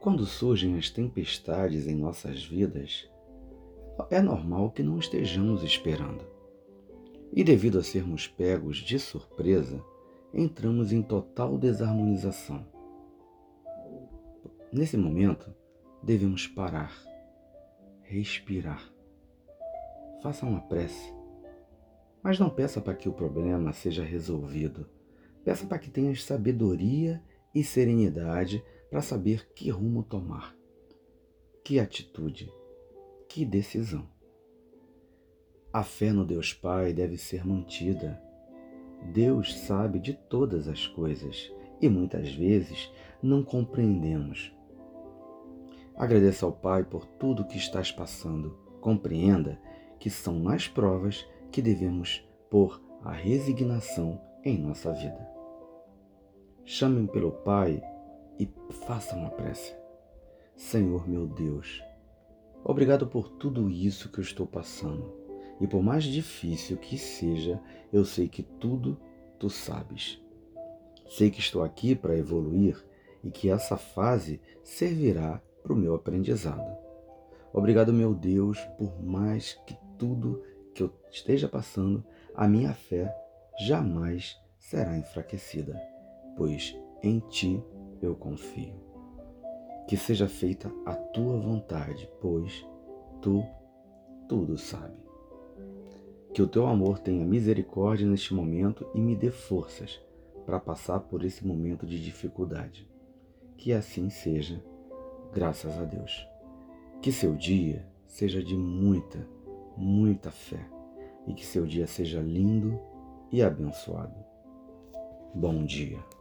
Quando surgem as tempestades em nossas vidas, é normal que não estejamos esperando. E devido a sermos pegos de surpresa, entramos em total desarmonização. Nesse momento, devemos parar, respirar. Faça uma prece. Mas não peça para que o problema seja resolvido. Peça para que tenhas sabedoria e serenidade para saber que rumo tomar, que atitude, que decisão. A fé no Deus Pai deve ser mantida. Deus sabe de todas as coisas e muitas vezes não compreendemos. Agradeça ao Pai por tudo que estás passando. Compreenda que são nas provas que devemos pôr a resignação em nossa vida. Chame pelo Pai faça uma prece. Senhor meu Deus, obrigado por tudo isso que eu estou passando e por mais difícil que seja, eu sei que tudo tu sabes. Sei que estou aqui para evoluir e que essa fase servirá para o meu aprendizado. Obrigado, meu Deus, por mais que tudo que eu esteja passando, a minha fé jamais será enfraquecida, pois em ti eu confio. Que seja feita a tua vontade, pois tu tudo sabe. Que o teu amor tenha misericórdia neste momento e me dê forças para passar por esse momento de dificuldade. Que assim seja, graças a Deus. Que seu dia seja de muita, muita fé e que seu dia seja lindo e abençoado. Bom dia.